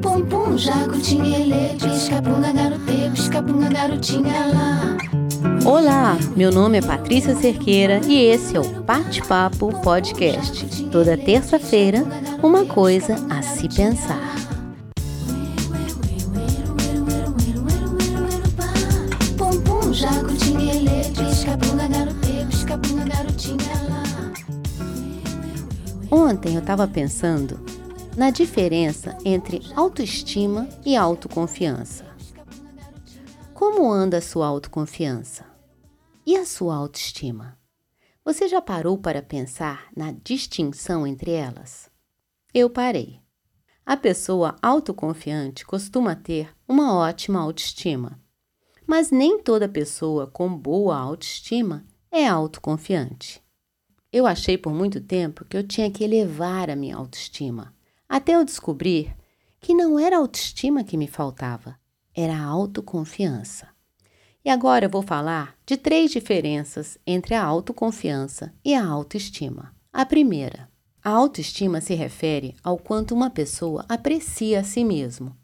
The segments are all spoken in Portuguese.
Pum pum, jacutinha, ele, pisca-punga, garote, pisca-punga, garotinha lá. Olá, meu nome é Patrícia Cerqueira e esse é o Bate-Papo Podcast. Toda terça-feira, uma coisa a se pensar. Ontem eu estava pensando na diferença entre autoestima e autoconfiança. Como anda a sua autoconfiança? E a sua autoestima? Você já parou para pensar na distinção entre elas? Eu parei. A pessoa autoconfiante costuma ter uma ótima autoestima, mas nem toda pessoa com boa autoestima é autoconfiante. Eu achei por muito tempo que eu tinha que elevar a minha autoestima, até eu descobrir que não era a autoestima que me faltava, era a autoconfiança. E agora eu vou falar de três diferenças entre a autoconfiança e a autoestima. A primeira, a autoestima se refere ao quanto uma pessoa aprecia a si mesmo.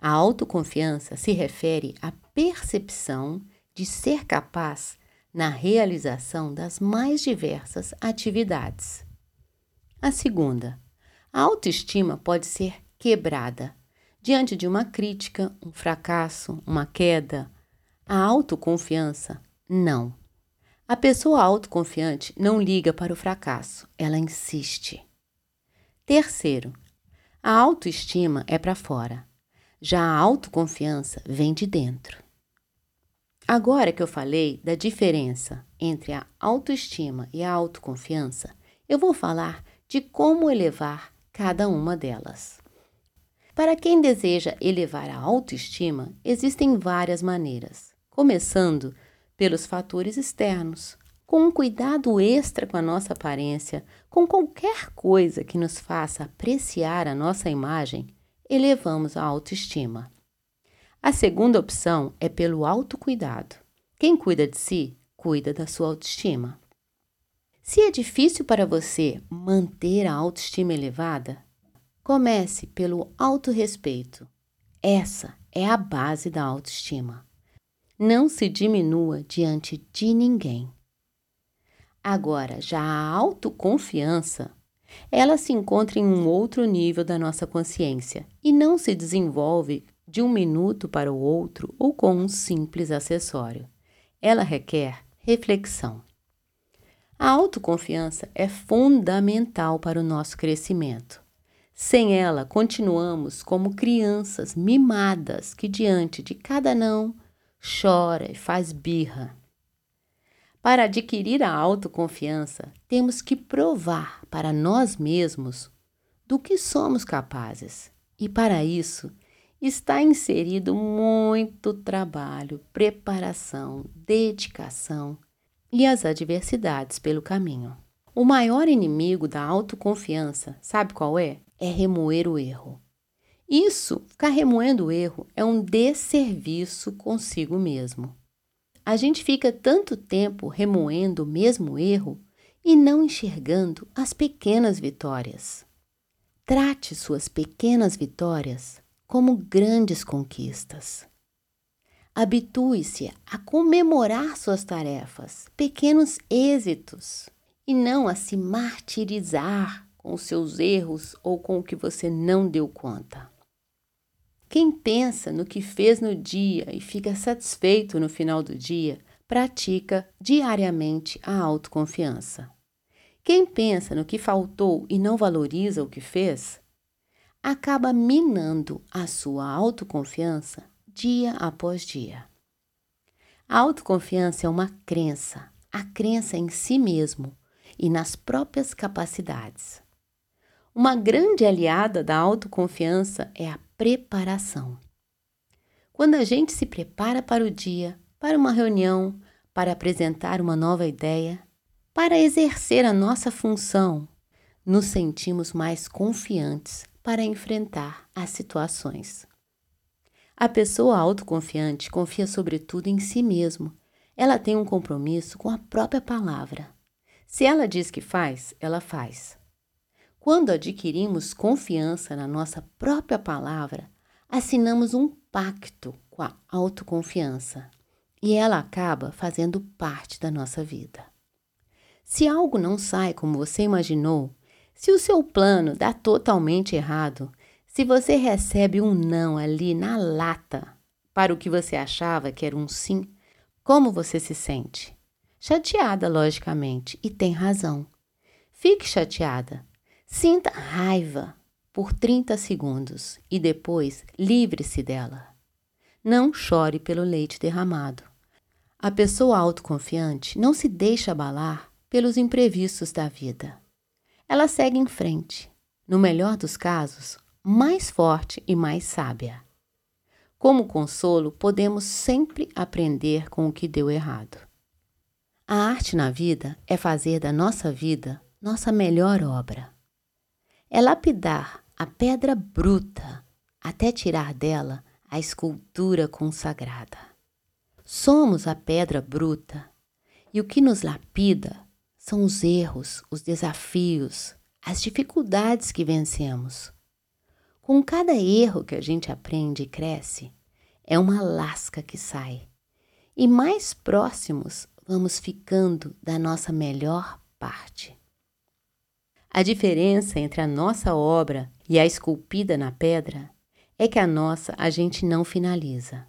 A autoconfiança se refere à percepção de ser capaz na realização das mais diversas atividades. A segunda, a autoestima pode ser quebrada diante de uma crítica, um fracasso, uma queda. A autoconfiança, não. A pessoa autoconfiante não liga para o fracasso, ela insiste. Terceiro, a autoestima é para fora, já a autoconfiança vem de dentro. Agora que eu falei da diferença entre a autoestima e a autoconfiança, eu vou falar de como elevar cada uma delas. Para quem deseja elevar a autoestima, existem várias maneiras, começando pelos fatores externos, com um cuidado extra com a nossa aparência, com qualquer coisa que nos faça apreciar a nossa imagem, elevamos a autoestima. A segunda opção é pelo autocuidado. Quem cuida de si, cuida da sua autoestima. Se é difícil para você manter a autoestima elevada, comece pelo autorrespeito. Essa é a base da autoestima. Não se diminua diante de ninguém. Agora, já a autoconfiança, ela se encontra em um outro nível da nossa consciência e não se desenvolve de um minuto para o outro ou com um simples acessório. Ela requer reflexão. A autoconfiança é fundamental para o nosso crescimento. Sem ela, continuamos como crianças mimadas que, diante de cada não, chora e faz birra. Para adquirir a autoconfiança, temos que provar para nós mesmos do que somos capazes. E para isso, está inserido muito trabalho, preparação, dedicação e as adversidades pelo caminho. O maior inimigo da autoconfiança, sabe qual é? É remoer o erro. Isso, ficar remoendo o erro, é um desserviço consigo mesmo. A gente fica tanto tempo remoendo o mesmo erro e não enxergando as pequenas vitórias. Trate suas pequenas vitórias como grandes conquistas. Habitue-se a comemorar suas tarefas, pequenos êxitos, e não a se martirizar com seus erros ou com o que você não deu conta. Quem pensa no que fez no dia e fica satisfeito no final do dia, pratica diariamente a autoconfiança. Quem pensa no que faltou e não valoriza o que fez, acaba minando a sua autoconfiança dia após dia. A autoconfiança é uma crença, a crença em si mesmo e nas próprias capacidades. Uma grande aliada da autoconfiança é a preparação. Quando a gente se prepara para o dia, para uma reunião, para apresentar uma nova ideia, para exercer a nossa função, nos sentimos mais confiantes para enfrentar as situações. A pessoa autoconfiante confia sobretudo em si mesmo. Ela tem um compromisso com a própria palavra. Se ela diz que faz, ela faz. Quando adquirimos confiança na nossa própria palavra, assinamos um pacto com a autoconfiança e ela acaba fazendo parte da nossa vida. Se algo não sai como você imaginou, se o seu plano dá totalmente errado, se você recebe um não ali na lata para o que você achava que era um sim, como você se sente? Chateada, logicamente, e tem razão. Fique chateada. Sinta raiva por 30 segundos e depois livre-se dela. Não chore pelo leite derramado. A pessoa autoconfiante não se deixa abalar pelos imprevistos da vida. Ela segue em frente, no melhor dos casos, mais forte e mais sábia. Como consolo, podemos sempre aprender com o que deu errado. A arte na vida é fazer da nossa vida nossa melhor obra. É lapidar a pedra bruta até tirar dela a escultura consagrada. Somos a pedra bruta e o que nos lapida são os erros, os desafios, as dificuldades que vencemos. Com cada erro que a gente aprende e cresce, é uma lasca que sai. E mais próximos vamos ficando da nossa melhor parte. A diferença entre a nossa obra e a esculpida na pedra é que a nossa a gente não finaliza.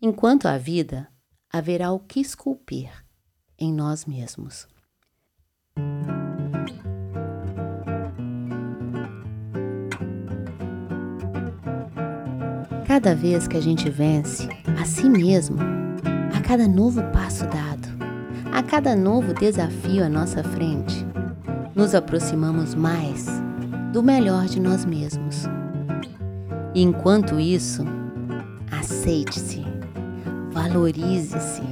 Enquanto a vida, haverá o que esculpir em nós mesmos. Cada vez que a gente vence a si mesmo, a cada novo passo dado, a cada novo desafio à nossa frente, nos aproximamos mais do melhor de nós mesmos. Enquanto isso, aceite-se, valorize-se,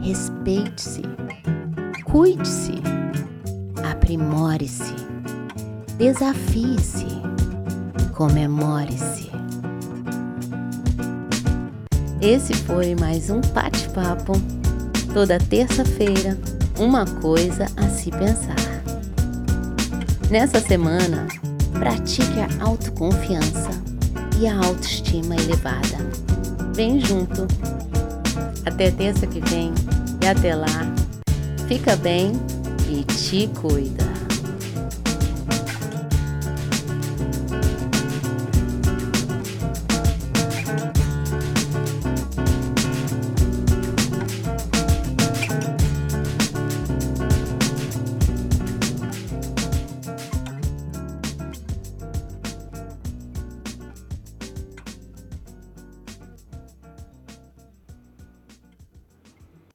respeite-se, cuide-se, aprimore-se, desafie-se, comemore-se. Esse foi mais um bate-papo. Toda terça-feira, uma coisa a se pensar. Nessa semana, pratique a autoconfiança e a autoestima elevada. Vem junto. Até terça que vem e até lá. Fica bem e te cuida.